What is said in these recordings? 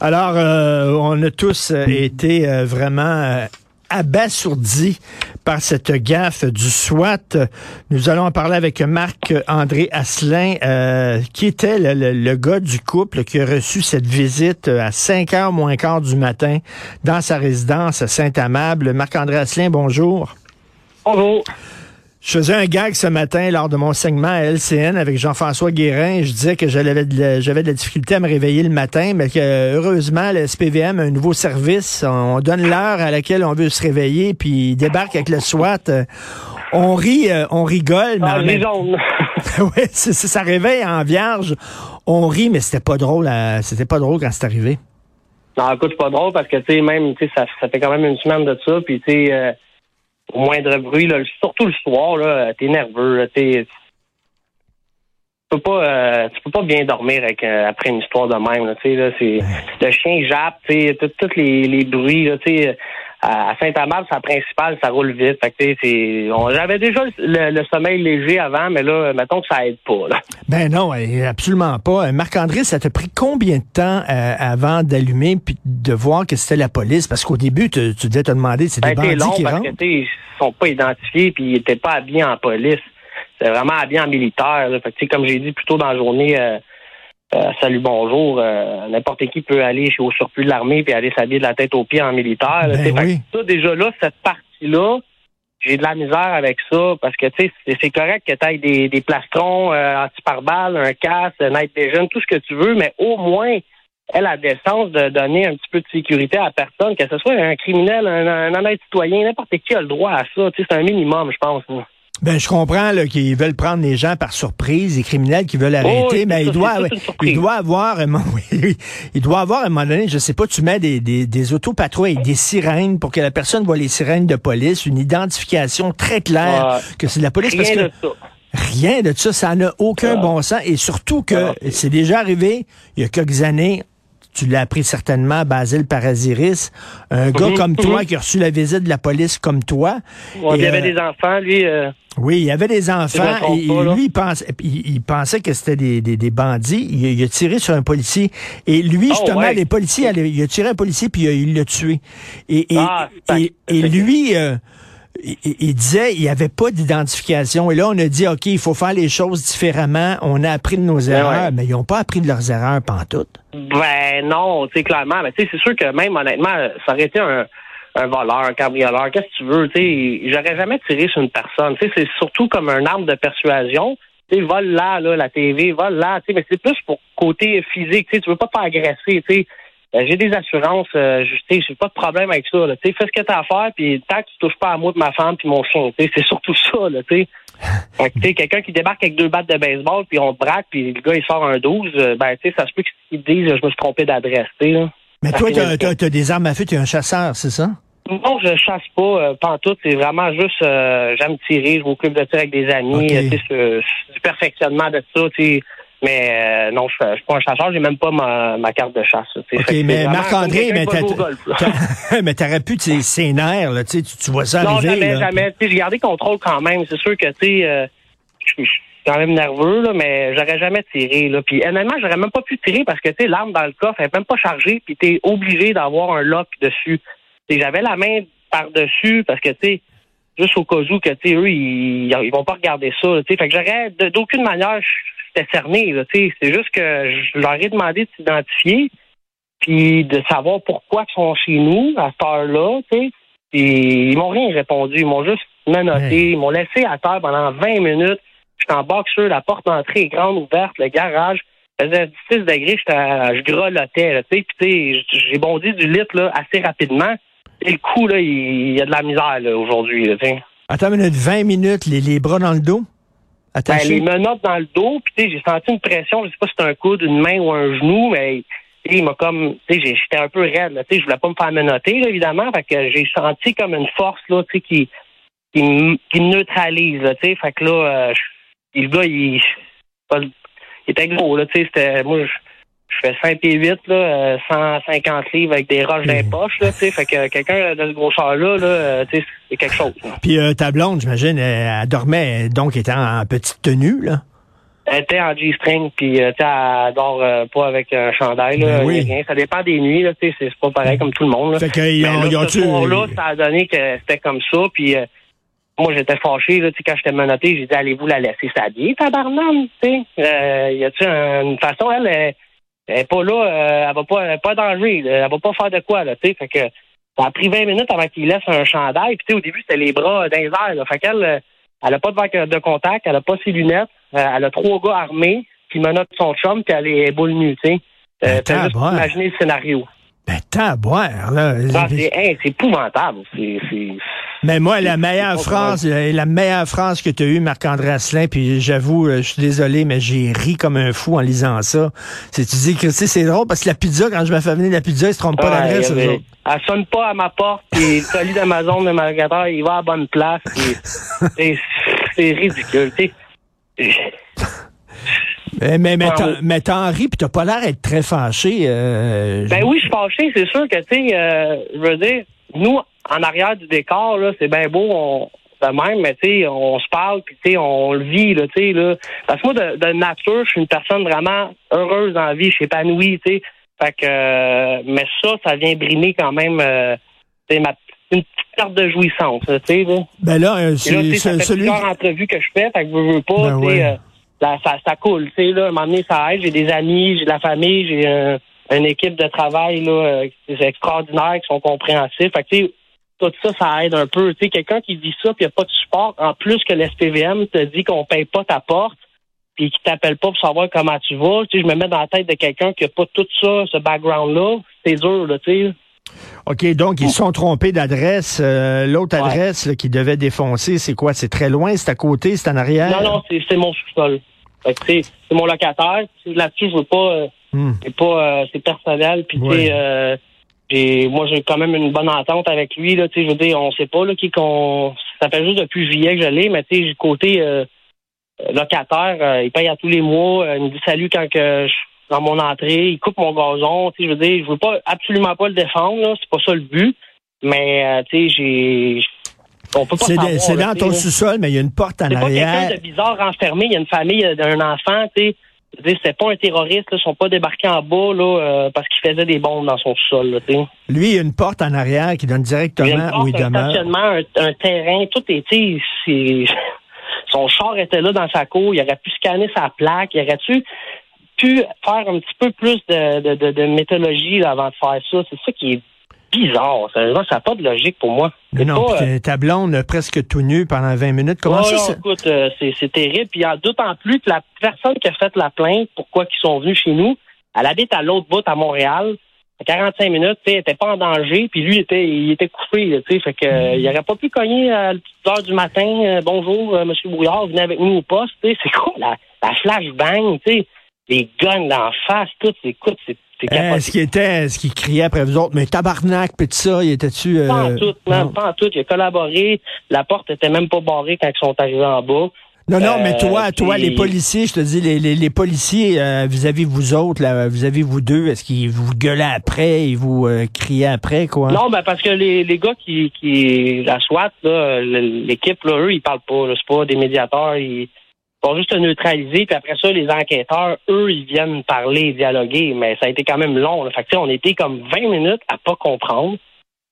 Alors, euh, on a tous euh, été euh, vraiment abasourdis par cette gaffe du SWAT. Nous allons en parler avec Marc-André Asselin, qui était le, le- gars du couple qui a reçu cette visite à 5 heures moins quart du matin dans sa résidence à Saint-Amable. Marc-André Asselin, bonjour. Bonjour. Je faisais un gag ce matin lors de mon segment à LCN avec Jean-François Guérin. Je disais que j'avais de, la- j'avais de la difficulté à me réveiller le matin, mais que heureusement, le SPVM a un nouveau service. On donne l'heure à laquelle on veut se réveiller, puis il débarque avec le SWAT. Euh, On rit, euh, on rigole, mais Ah, en les jaunes. c'est- c'est- ça réveille en vierge. On rit, mais c'était pas drôle. à- C'était pas drôle quand c'est arrivé. Non, écoute, c'est pas drôle parce que, tu sais, même, tu sais, ça, ça fait quand même une semaine de ça, puis, tu sais, euh, au moindre bruit, là, surtout le soir, là, t'es nerveux, là, t'es... Tu peux pas, euh, tu peux pas bien dormir avec, euh, après une histoire de même, là, tu sais, là, c'est... Le chien jappe, tu sais, tout- tous les, les bruits, là, tu sais... À Saint-Amable, sa principale, ça roule vite. Fait que, c'est... on- J'avais déjà le, le sommeil léger avant, mais là, mettons que ça aide pas, là. Ben non, euh, absolument pas. Euh, Marc-André, ça t'a pris combien de temps euh, avant d'allumer puis de voir que c'était la police? Parce qu'au début, tu, tu devais te demander, c'est des bandits long qui parce rentrent? que, ils sont pas identifiés puis ils étaient pas habillés en police. C'était vraiment habillés en militaire. Là. Fait que, comme j'ai dit plus tôt dans la journée, euh, euh, salut, bonjour, euh, n'importe qui peut aller chez au surplus de l'armée puis aller s'habiller de la tête aux pieds en militaire. Ben oui. ça, déjà là, cette partie-là, j'ai de la misère avec ça parce que tu sais, c'est- correct que tu aies des, des plastrons euh, anti-pare-balles, un casque, un night vision, tout ce que tu veux, mais au moins elle a décence de donner un petit peu de sécurité à la personne, que ce soit un criminel, un, un honnête citoyen, n'importe qui a le droit à ça. Tu sais, c'est un minimum, je pense. Ben, je comprends là, qu'ils veulent prendre les gens par surprise, les criminels qui veulent arrêter, mais il doit, il doit avoir, oui, il doit avoir à un moment donné, je sais pas, tu mets des, des, des autopatrouilles, des sirènes pour que la personne voit les sirènes de police, une identification très claire Ouais. que c'est de la police. parce Rien que de ça. Rien de ça, ça n'a aucun bon sens. Et surtout que c'est déjà arrivé il y a quelques années. Tu l'as appris certainement, Basile Paraziris, un gars Mhm, comme toi mhm. qui a reçu la visite de la police comme toi. Ouais, Et, il y avait des enfants, lui. euh, oui, il y avait des enfants et, pas, lui, il pensait, il, il pensait que c'était des, des, des bandits. Il, il a tiré sur un policier. Et lui, Oh, justement, ouais. les policiers, il a tiré un policier puis il l'a tué. Et, et, Ah, et, lui, euh, il, il disait il n'y avait pas d'identification. Et là, on a dit, OK, il faut faire les choses différemment. On a appris de nos erreurs, Ben ouais. mais ils n'ont pas appris de leurs erreurs pantoute. Ben non, tu sais, clairement. Mais tu sais, c'est sûr que même honnêtement, ça aurait été un, un voleur, un cambrioleur, qu'est-ce que tu veux, tu sais, j'aurais jamais tiré sur une personne. Tu sais, c'est surtout comme un arme de persuasion. Tu sais, vole là, là, la TV, vole là, tu sais, mais c'est plus pour côté physique, tu sais, tu veux pas te faire agresser, tu sais. Euh, j'ai des assurances, euh, je- tu sais, j'ai pas de problème avec ça, là. Tu fais ce que t'as à faire, puis tant que tu touches pas à moi de ma femme puis mon chien, tu c'est surtout ça, là, tu sais. Fait que, tu sais, quelqu'un qui débarque avec deux battes de baseball, puis on braque, puis le gars, il sort un 12, euh, ben, tu sais, ça se peut qu'il dise, je me suis trompé d'adresse, tu là. Mais toi, tu as, des armes à feu, tu es un chasseur, c'est ça? Non, je chasse pas, euh, pantoute. C'est vraiment juste, euh, j'aime tirer, je m'occupe de tirer avec des amis. Ok. euh, tu c'est- du perfectionnement de ça, tu sais. Mais euh, non, je je suis pas un chasseur, j'ai même pas ma, ma carte de chasse. tu. OK, mais Marc-André, mais t'aurais pu, tu ses nerfs, là, tu, tu tu vois ça Non, arriver. jamais, là. jamais. Tu sais, j'ai gardé contrôle quand même. C'est sûr que, tu sais, euh, je suis quand même nerveux, là, mais j'aurais jamais tiré, là. Puis, honnêtement, j'aurais même pas pu tirer parce que, tu l'arme dans le coffre, elle est même pas chargée, puis t'es obligé d'avoir un lock dessus. Tu j'avais la main par-dessus parce que, tu sais, juste au cas où que, tu sais, eux, ils, ils vont pas regarder ça, là, tu sais. Fait que j'aurais, d'aucune manière, j'étais cerné. C'est juste que je leur ai demandé de s'identifier, puis de savoir pourquoi ils sont chez nous à cette heure-là, ils m'ont rien répondu. Ils m'ont juste menotté. Ouais. Ils m'ont laissé à terre pendant 20 minutes. J'étais en boxeur, la porte d'entrée est grande ouverte, le garage faisait 16 degrés, je grelottais. Puis j'ai bondi du lit là, assez rapidement. Et le coup, là, il il y a de la misère aujourd'hui. Attends une minute, 20 minutes, les, les bras dans le dos? Ben, Attachés? les dans le dos, puis j'ai senti une pression, je sais pas si c'est un coude, une main ou un genou, mais il m'a comme, j'étais un peu raide, là, je voulais pas me faire menotter, là, évidemment, fait que j'ai senti comme une force, là, tu sais, qui, qui, me- neutralise, tu sais, fait que là, euh, le gars, il, il était gros, là, tu sais, c'était, moi, je fais 5 pieds 8, là, euh, 150 livres avec des roches dans les poches, là, tu sais, fait que quelqu'un de ce grosseur-là, là, euh, tu sais, c'est quelque chose, là. Puis euh, ta blonde, j'imagine, elle, elle dormait, donc était en petite tenue, là. Elle était en G-string, puis euh, elle dort euh, pas avec un chandail, là, Ben oui. rien. Ça dépend des nuits, là, c'est pas pareil comme tout le monde, là. Fait qu'ils Mais ont, là, ce ça a donné que c'était comme ça, puis euh, moi, j'étais fâché, là, quand j'étais menotté, j'ai dit, allez-vous la laisser s'habiller, tabarnane, tu sais? Euh, y a-tu un- une façon, elle, elle, elle est pas là, euh, elle va pas, elle pas danger, elle va pas faire de quoi, là, tu sais, fait que ça a pris 20 minutes avant qu'il laisse un chandail, puis tu sais, au début, c'était les bras les airs, là, fait qu'elle, euh, elle a pas de verre de contact, elle a pas ses lunettes, euh, elle a trois gars armés, qui menottent son chum, puis elle est boule nue, tu sais. Euh, juste ouais. imaginer le scénario. Ben, tant à boire, là. Non, c'est épouvantable. C'est... Mais moi, la meilleure phrase, euh, la meilleure phrase que tu as eue, Marc-André Asselin, puis j'avoue, euh, je suis désolé, mais j'ai ri comme un fou en lisant ça. C'est tu dis que tu sais, c'est drôle parce que la pizza, quand je me fais venir la pizza, ils se trompent pas Ouais, d'adresse. y eux avait-. Elle sonne pas à ma porte, le colis d'Amazon de magasin, il va à la bonne place. c'est, ridicule, tu sais. Mais, mais, mais, Ah, t'en- mais t'en ris, puis t'as pas l'air d'être très fâché. euh, Ben oui, je suis fâché, c'est sûr que, tu sais, euh, je veux dire, nous, en arrière du décor, là, c'est bien beau, on, de même, mais tu sais, on se parle, puis tu sais, on le vit, là, tu sais, là. Parce que moi, de, de nature, je suis une personne vraiment heureuse dans la vie, je suis épanoui, tu sais. Fait que, euh, mais ça, ça vient brimer quand même, euh, tu sais, ma une petite carte de jouissance, tu sais, là. Ben là, euh, là, c'est celui. plusieurs entrevues que je fais, fait que je veux pas, Ben tu sais, ouais. euh, ça, ça, ça coule, tu sais, là, à un moment donné, ça aide, j'ai des amis, j'ai de la famille, j'ai un- une équipe de travail, là, euh, qui est extraordinaire, qui sont compréhensifs, fait que, tu sais, tout ça, ça aide un peu, tu sais, quelqu'un qui dit ça, puis il n'y a pas de support, en plus que l'SPVM te dit qu'on paye pas ta porte, puis qui t'appelle pas pour savoir comment tu vas, tu sais, je me mets dans la tête de quelqu'un qui a pas tout ça, ce background-là, c'est dur, là, tu sais. OK, donc ils se sont trompés d'adresse. Euh, L'autre Ouais. adresse là, qui devait défoncer, c'est quoi? C'est très loin? C'est à côté? C'est en arrière? Non, non, c'est c'est mon sous-sol. Fait que, c'est mon locataire. Là-dessus, je veux pas. euh, Hmm. c'est pas. euh, c'est personnel. Puis, tu Ouais. sais, moi, j'ai quand même une bonne entente avec lui. Là, je veux dire, on sait pas là, qui qu'on. Ça fait juste depuis juillet que je l'ai, mais tu sais, côté euh, locataire, euh, il paye à tous les mois. euh, il me dit salut quand que je suis dans mon entrée. Il coupe mon gazon. Tu sais, je veux dire, je veux pas absolument pas le défendre. C'est pas ça le but. Mais tu sais, j'ai. On peut pas C'est là, dans ton sous-sol, mais il y a une porte en C'est pas arrière. quelqu'un de bizarre enfermé. Il y a une famille, il y a un enfant, tu sais. Je veux dire, C'était pas un terroriste, là. Ils sont pas débarqués en bas, là, euh, parce qu'il faisait des bombes dans son sol, là, tu sais. Lui, il y a une porte en arrière qui donne directement porte, où il un demeure. un, un terrain, tout est, son char était là dans sa cour, il aurait pu scanner sa plaque, il aurait pu, pu faire un petit peu plus de, de, de, de méthodologie là, avant de faire ça? C'est ça qui est bizarre. Sérieusement, ça n'a pas de logique pour moi. Non, pas, euh, ta blonde presque tout nue pendant 20 minutes. Comment Oh ça? non, ça- écoute, euh, c'est, terrible. Puis d'autant plus que la personne qui a fait la plainte, pourquoi qu'ils sont venus chez nous, elle habite à l'autre bout à Montréal. À 45 minutes, tu sais, elle était pas en danger, puis lui il était, il était sais, fait que euh, il aurait pas pu cogner à la petite heure du matin. euh, bonjour, euh, Monsieur Brouillard, venez avec nous au poste, tu sais, c'est quoi la, la flashbang, tu sais, les guns d'en face, tout, écoute, c'est. Est-ce qu'il était, est-ce qu'il criait après vous autres, mais tabarnak, puis tout ça, il était-tu... euh, Pas en tout, non. pas en tout. Il a collaboré. La porte était même pas barrée quand ils sont arrivés en bas. Non, non, mais Euh, toi, toi, puis- les policiers, je te dis, les, les, les policiers euh, vis-à-vis vous autres, là, vis-à-vis vous deux, est-ce qu'ils vous gueulaient après, ils vous euh, criaient après, quoi? Non, ben parce que les, les gars qui, qui la SWAT, là, l'équipe, là, eux, ils parlent pas. C'est pas des médiateurs. Ils vont juste te neutraliser. Puis après ça, les enquêteurs, eux, ils viennent parler, dialoguer. Mais ça a été quand même long. Là. Fait que, on était comme 20 minutes à pas comprendre.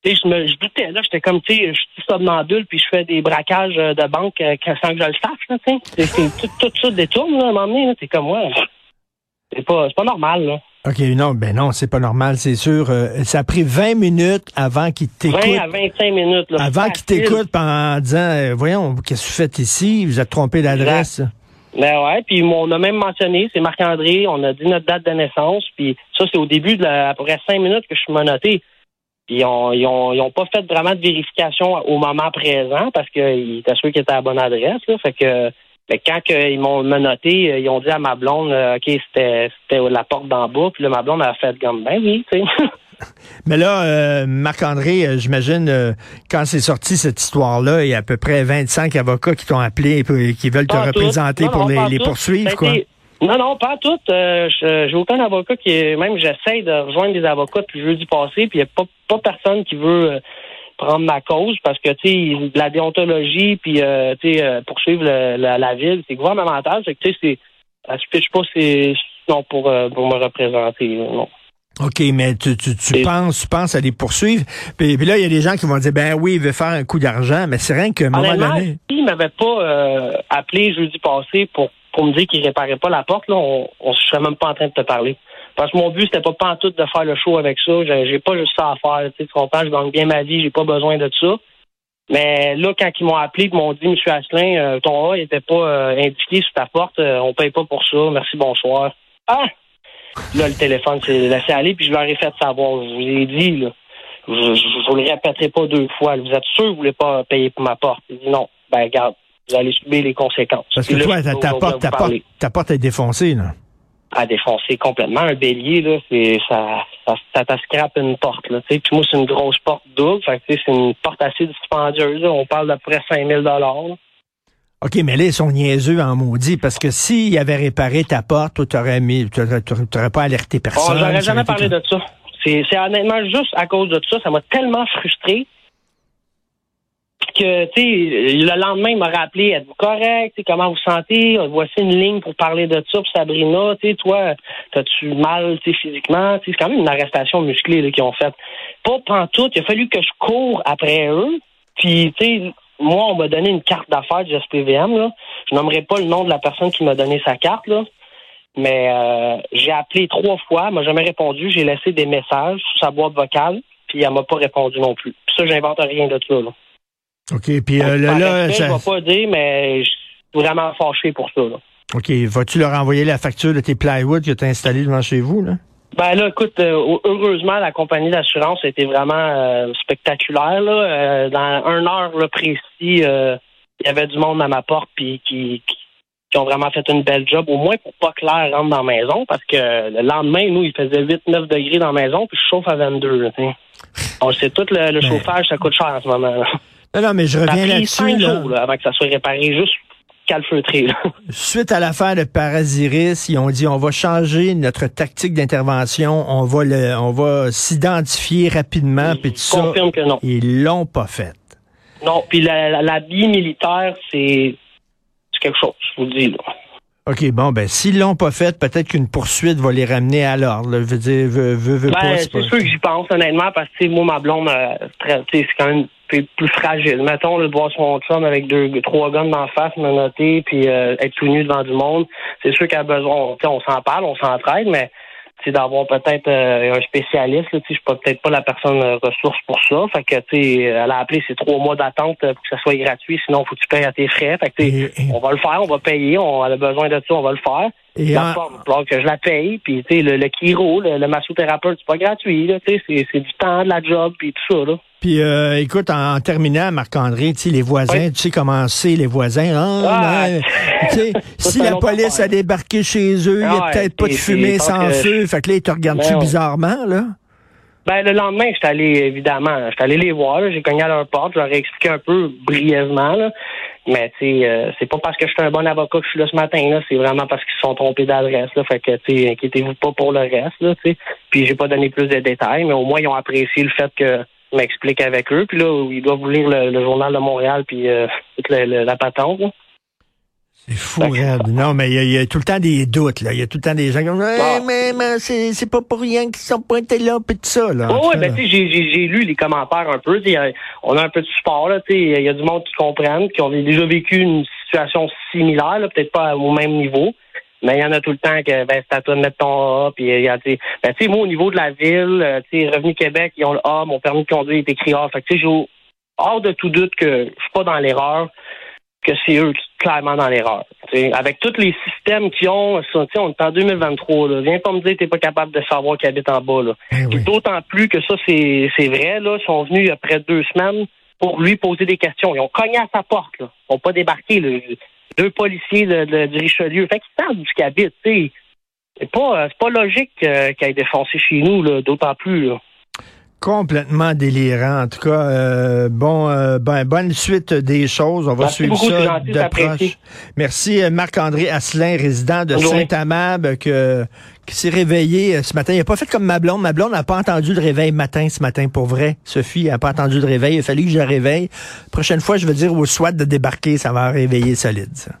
Tu sais, je me je doutais, là, j'étais comme, tu sais, je suis somnambule, puis je fais des braquages euh, de banque euh, sans que je le sache, là, tu sais. Tout, tout ça détourne, là, à un moment donné. C'est comme, ouais, c'est pas, c'est pas normal, là. OK, non, ben non, c'est pas normal, c'est sûr. Euh, ça a pris 20 minutes avant qu'il 20 t'écoute. à 25 minutes, là. Avant qu'il t'écoute en disant, euh, voyons, qu'est-ce que vous faites ici? Vous êtes trompé d'adresse. Ben ouais, puis on a même mentionné, c'est Marc-André, on a dit notre date de naissance, puis ça, c'est au début de la, après cinq minutes que je suis menotté. Puis on, ils ont, ils ont pas fait vraiment de vérification au moment présent parce qu'ils étaient sûrs qu'ils étaient à la bonne adresse, là. Fait que Mais quand que ils m'ont menotté, euh, ils ont dit à ma blonde, euh, OK, c'était c'était la porte d'en bas. Puis là, ma blonde a fait comme, ben oui, tu sais. Mais là, euh, Marc-André, euh, j'imagine, euh, quand c'est sorti cette histoire-là, il y a à peu près 25 avocats qui t'ont appelé et qui veulent te Pas représenter Non, pour non, les, poursuivre, a quoi. Non, non, pas toutes. Euh, je- J'ai aucun avocat qui est. Même j'essaie de rejoindre des avocats depuis jeudi passé, puis il n'y a pas, pas personne qui veut prendre ma cause parce que tu sais, la déontologie, puis euh, tu sais, poursuivre le- la, la ville, c'est gouvernemental. C'est que tu sais, c'est. Se pitche pas, c'est non pour, euh, pour me représenter. Non. OK, mais tu, tu, tu Et- penses, tu penses à les poursuivre. Puis, puis là, il y a des gens qui vont dire, ben oui, il veut faire un coup d'argent, mais c'est rien qu'à un moment donné. s'il m'avait pas euh, appelé jeudi passé pour, pour me dire qu'il réparait pas la porte, là, on, on serait même pas en train de te parler. Parce que mon but, c'était pas pantoute de faire le show avec ça. J'ai pas juste ça à faire. Tu comprends, je gagne bien ma vie, j'ai pas besoin de ça. Mais là, quand ils m'ont appelé et m'ont dit, M. Asselin, euh, ton A il était pas euh, indiqué sur ta porte, on paye pas pour ça, merci, bonsoir. Ah! Là, le téléphone s'est laissé aller, puis je leur ai fait savoir. Je vous ai dit, là, je, vous le répéterai pas deux fois. Vous êtes sûr que vous voulez pas payer pour ma porte? Il dit non. Ben, regarde, vous allez subir les conséquences. Parce que là, toi, ta, ta porte, ta, porte, ta porte est défoncée, là. À défoncer complètement. Un bélier, là, c'est, ça, ça, ça, ça scrape une porte, là. Tu sais, puis moi, c'est une grosse porte double. Fait que, tu sais, c'est une porte assez dispendieuse, là. On parle d'à peu près 5000 dollars. OK, mais là, ils sont niaiseux en maudit, parce que s'ils avaient réparé ta porte, t'aurais- t'aurais pas alerté Oh, personne. j'aurais ça jamais parlé de ça. C'est, honnêtement juste à cause de ça. Ça m'a tellement frustré que, tu sais, le lendemain, il m'a rappelé, êtes-vous correct? Tu comment vous sentez? Voici une ligne pour parler de ça. Puis Sabrina, tu sais, toi, t'as-tu mal, tu sais, physiquement? Tu c'est quand même une arrestation musclée, qu'ils ont faite. Pas pantoute. Il a fallu que je cours après eux. Puis, tu sais, moi, on m'a donné une carte d'affaires du SPVM, là. Je nommerai pas le nom de la personne qui m'a donné sa carte, là. Mais euh, j'ai appelé trois fois, elle m'a jamais répondu. J'ai laissé des messages sur sa boîte vocale, puis elle m'a pas répondu non plus. Puis ça, j'invente rien de ça. Là. OK, puis euh, là, là, respect, ça- je vais pas dire, mais je suis vraiment fâché pour ça. Là. OK, vas-tu leur envoyer la facture de tes plywood que tu as installés devant chez vous, là? Ben là, écoute, euh, heureusement, la compagnie d'assurance a été vraiment euh, spectaculaire. Là. Euh, dans un heure là, précis, euh, il y avait du monde à ma porte puis qui, qui, qui ont vraiment fait une belle job, au moins pour pas que l'air rentre dans la maison, parce que le lendemain, nous, il faisait 8-9 degrés dans la maison, puis je chauffe à 22. Là. On sait tout, le, le Ben. chauffage, ça coûte cher en ce moment. Là. Non, non, mais je reviens là-dessus, là, avant que ça soit réparé, juste calfeutré. Suite à l'affaire de Parasiris, ils ont dit on va changer notre tactique d'intervention, on va le, on va s'identifier rapidement, puis tout ça. confirme que non. Ils l'ont pas fait. Non, puis la, la, la vie militaire, c'est c'est quelque chose, je vous le dis. Là. OK, bon, ben, s'ils l'ont pas fait, peut-être qu'une poursuite va les ramener à l'ordre. Je veux dire, veux, veux, veux Ben, c'est pas- sûr que j'y pense, honnêtement, parce que, moi, ma blonde, euh, c'est quand même plus, plus fragile. Mettons, là, de voir son chum avec deux, trois guns d'en face, me noter, puis euh, être tout nu devant du monde. C'est sûr a besoin, tu sais, on s'en parle, on s'entraide, mais d'avoir peut-être euh, un spécialiste. Je suis pas- peut-être pas la personne euh, ressource pour ça. Fait que, tu elle a appelé ces trois mois d'attente euh, pour que ça soit gratuit, sinon, faut que tu payes à tes frais. Fait que, on va le faire, on va payer, on a besoin de ça, on va le faire. Et La forme, que je la paye, puis tu sais, le, le chiro, le, le massothérapeute, c'est pas gratuit, là, tu sais, c'est, c'est du temps, de la job, puis tout ça, là. Puis, euh, écoute, en, en terminant, Marc-André, tu sais, les voisins, Oui. tu sais comment c'est, les voisins. Ah, Ah, ben, tu sais, si la police a affaire. débarqué chez eux, il n'y a peut-être pas de fumée sans que- feu. Fait que là, ils te regardent-tu Ben, bizarrement, là? Ben, le lendemain, j'étais allé, évidemment, j'étais allé les voir, j'ai cogné à leur porte, je leur ai expliqué un peu brièvement, là. Mais, tu sais, euh, c'est pas parce que je suis un bon avocat que je suis là ce matin, là, c'est vraiment parce qu'ils se sont trompés d'adresse, là. Fait que, tu sais, inquiétez-vous pas pour le reste, là, tu sais. Puis, j'ai pas donné plus de détails, mais au moins, ils ont apprécié le fait que je m'explique avec eux. Puis là, ils doivent lire le, le journal de Montréal, puis euh, toute le- le- la patente, là. C'est fou, raide. Non, mais il y, a- il y a tout le temps des doutes, là. Il y a tout le temps des gens qui disent, Ah. mais, mais c'est pas pour rien qu'ils sont pointés là, puis tout ça, là. En Oui, ben, tu sais, j'ai- lu les commentaires un peu. euh, On a un peu de support, là. tu sais, Il y a du monde qui comprennent, qui ont déjà vécu une situation similaire, peut-être pas au même niveau. Mais il y en a tout le temps que ben, c'est à toi de mettre ton A. Puis, il y a, tu ben, tu sais, moi, au niveau de la ville, euh, tu sais, Revenu Québec, ils ont le A, mon permis de conduire est écrit A. Fait que, tu sais, j'ai au- hors de tout doute que je suis pas dans l'erreur, que c'est eux qui sont clairement dans l'erreur. Avec tous les systèmes qu'ils ont, on est en 2023. Là. Viens pas me dire que t'es pas capable de savoir qui habite en bas. Là. Eh oui. D'autant plus que ça, c'est c'est vrai. Là, ils sont venus il y a près de deux semaines pour lui poser des questions. Ils ont cogné à sa porte. Là. Ils n'ont pas débarqué. Là. deux policiers de, de- du Richelieu. Fait qu'ils partent du tu sais. C'est pas, c'est pas logique euh, qu'il ait défoncé chez nous, là, d'autant plus. Là. Complètement délirant. En tout cas, euh, bon, euh, ben, bonne suite des choses. On va Merci suivre beaucoup, ça de proche. Merci euh, Marc-André Asselin, résident de. Saint-Amab, que, qui s'est réveillé euh, ce matin. Il n'a pas fait comme ma blonde. Ma blonde n'a pas entendu le réveil matin ce matin, pour vrai. Sophie n'a pas entendu le réveil. Il a fallu que je la réveille. Prochaine fois, je vais dire au SWAT de débarquer. Ça va réveiller solide, ça.